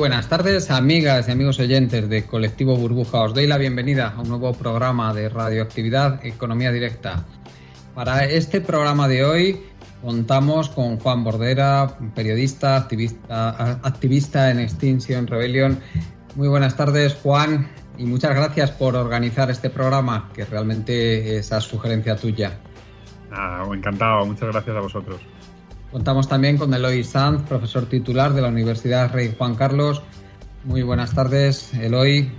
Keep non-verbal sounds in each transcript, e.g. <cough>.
Buenas tardes, amigas y amigos oyentes de Colectivo Burbuja. Os doy la bienvenida a un nuevo programa de radioactividad Economía Directa. Para este programa de hoy contamos con Juan Bordera, periodista, activista, activista en Extinction Rebellion. Muy buenas tardes, Juan, y muchas gracias por organizar este programa, que realmente es a sugerencia tuya. Ah, encantado, muchas gracias a vosotros. Contamos también con Eloy Sanz, profesor titular de la Universidad Rey Juan Carlos. Muy buenas tardes, Eloy.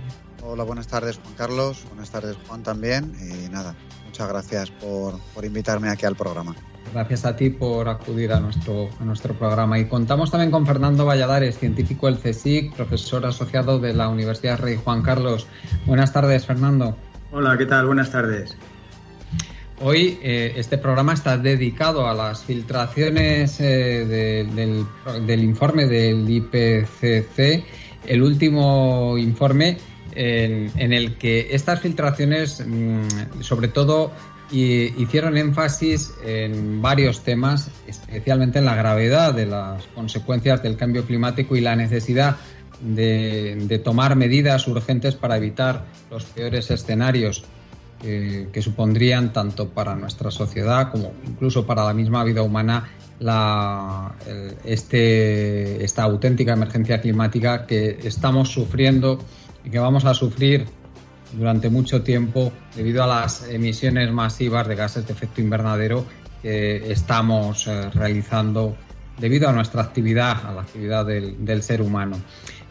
Hola, buenas tardes, Juan Carlos. Buenas tardes, Juan, también. Y nada, muchas gracias por, por invitarme aquí al programa. Gracias a ti por acudir a nuestro, a nuestro programa. Y contamos también con Fernando Valladares, científico del CSIC, profesor asociado de la Universidad Rey Juan Carlos. Buenas tardes, Fernando. Hola, ¿qué tal? Buenas tardes. Hoy eh, este programa está dedicado a las filtraciones eh, de, del, informe del IPCC, el último informe en, el que estas filtraciones, mmm, sobre todo, hicieron énfasis en varios temas, especialmente en la gravedad de las consecuencias del cambio climático y la necesidad de tomar medidas urgentes para evitar los peores escenarios eh, que supondrían tanto para nuestra sociedad como incluso para la misma vida humana la, este, esta auténtica emergencia climática que estamos sufriendo y que vamos a sufrir durante mucho tiempo debido a las emisiones masivas de gases de efecto invernadero que estamos eh, realizando debido a nuestra actividad, a la actividad del, del ser humano.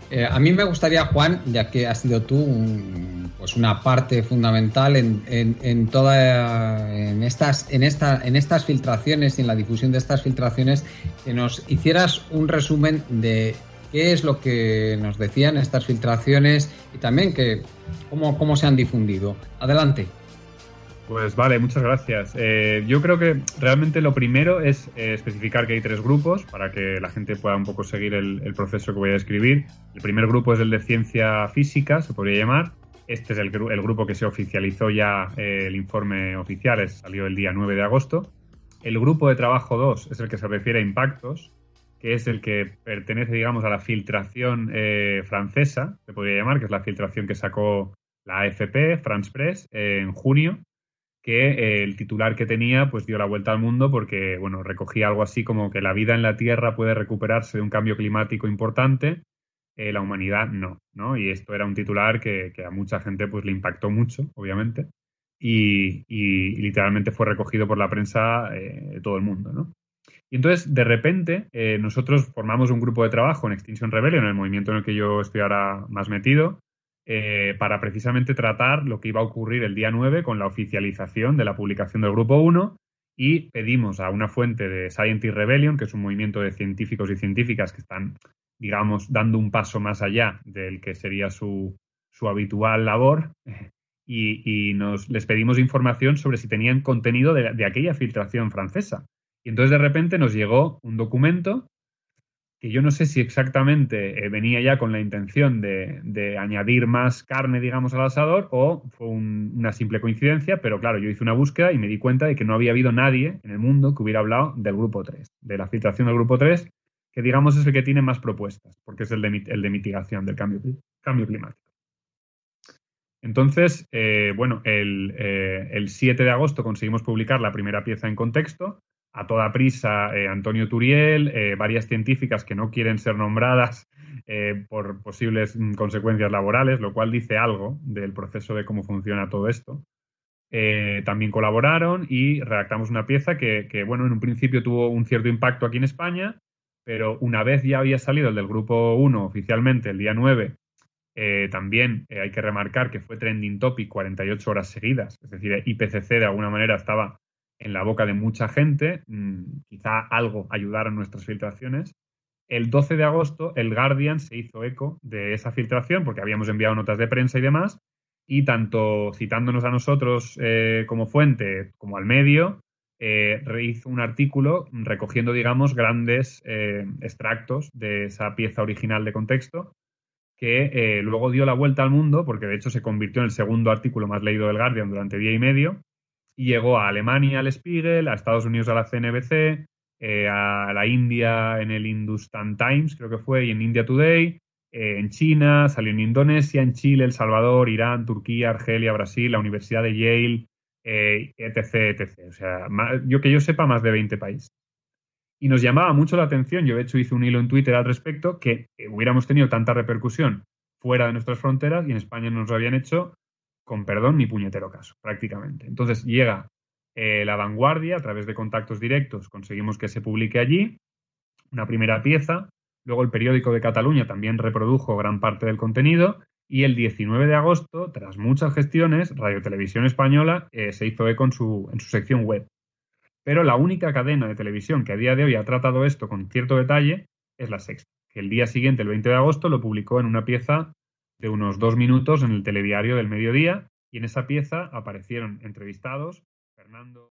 Eh, a mí me gustaría, Juan, ya que has sido tú un, pues una parte fundamental en, en, en estas, en, esta, en estas filtraciones y en la difusión de estas filtraciones, que nos hicieras un resumen de qué es lo que nos decían estas filtraciones y también que cómo, cómo se han difundido. Adelante. Pues vale, muchas gracias. Eh, yo creo que realmente lo primero es eh, especificar que hay tres grupos para que la gente pueda un poco seguir el, el, proceso que voy a describir. El primer grupo es el de ciencia física, se podría llamar. Este es el, el grupo que se oficializó ya, eh, el informe oficial es, salió el día 9 de agosto. El grupo de trabajo 2 es el que se refiere a impactos, que es el que pertenece, digamos, a la filtración eh, francesa, se podría llamar, que es la filtración que sacó la AFP, France Press, en junio que eh, el titular que tenía pues dio la vuelta al mundo porque bueno recogía algo así como que la vida en la Tierra puede recuperarse de un cambio climático importante eh, la humanidad no no y esto era un titular que, que, a mucha gente pues le impactó mucho obviamente y, y, literalmente fue recogido por la prensa eh, de todo el mundo no y entonces de repente eh, nosotros formamos un grupo de trabajo en Extinction Rebellion el movimiento en el que yo estoy ahora más metido para precisamente tratar lo que iba a ocurrir el día 9 con la oficialización de la publicación del Grupo 1 y pedimos a una fuente de Scientist Rebellion, que es un movimiento de científicos y científicas que están, digamos, dando un paso más allá del que sería su, su habitual labor, <laughs> y, y, nos, les pedimos información sobre si tenían contenido de, de aquella filtración francesa. Y entonces de repente nos llegó un documento que yo no sé si exactamente eh, venía ya con la intención de, de, añadir más carne, digamos, al asador o fue un, una simple coincidencia, pero claro, yo hice una búsqueda y me di cuenta de que no había habido nadie en el mundo que hubiera hablado del grupo 3, de la filtración del grupo 3, que digamos es el que tiene más propuestas, porque es el de, el de mitigación del cambio, cambio climático. Entonces, eh, bueno, el, eh, el 7 de agosto conseguimos publicar la primera pieza en contexto, a toda prisa eh, Antonio Turiel, varias científicas que no quieren ser nombradas por posibles mm, consecuencias laborales, lo cual dice algo del proceso de cómo funciona todo esto. también colaboraron y redactamos una pieza que, bueno, en un principio tuvo un cierto impacto aquí en España, pero una vez ya había salido el del grupo 1 oficialmente, el día 9, eh, también eh, hay que remarcar que fue trending topic 48 horas seguidas, es decir, IPCC de alguna manera estaba en la boca de mucha gente, mm, quizá algo ayudaron nuestras filtraciones. El 12 de agosto, el Guardian se hizo eco de esa filtración porque habíamos enviado notas de prensa y demás, y tanto citándonos a nosotros eh, como fuente como al medio, eh, un artículo recogiendo, digamos, grandes eh, extractos de esa pieza original de contexto que eh, luego dio la vuelta al mundo, porque de hecho se convirtió en el segundo artículo más leído del Guardian durante día y medio, y llegó a Alemania al Spiegel, a Estados Unidos a la CNBC, a la India en el Hindustan Times, creo que fue, y en India Today, eh, en China, salió en Indonesia, en Chile, El Salvador, Irán, Turquía, Argelia, Brasil, la Universidad de Yale, eh, etc, etc. O sea, yo que yo sepa, más de 20 países. Y nos llamaba mucho la atención, yo de hecho hice un hilo en Twitter al respecto, que hubiéramos tenido tanta repercusión fuera de nuestras fronteras y en España no nos lo habían hecho con perdón ni puñetero caso, prácticamente. Entonces llega eh, la vanguardia, a través de contactos directos conseguimos que se publique allí una primera pieza Luego el periódico de Cataluña también reprodujo gran parte del contenido y el 19 de agosto, tras muchas gestiones, Radio Televisión Española eh, se hizo eco en su, en su sección web. Pero la única cadena de televisión que a día de hoy ha tratado esto con cierto detalle es la Sexta, que el día siguiente, el 20 de agosto, lo publicó en una pieza de unos dos minutos en el telediario del mediodía y en esa pieza aparecieron entrevistados Fernando.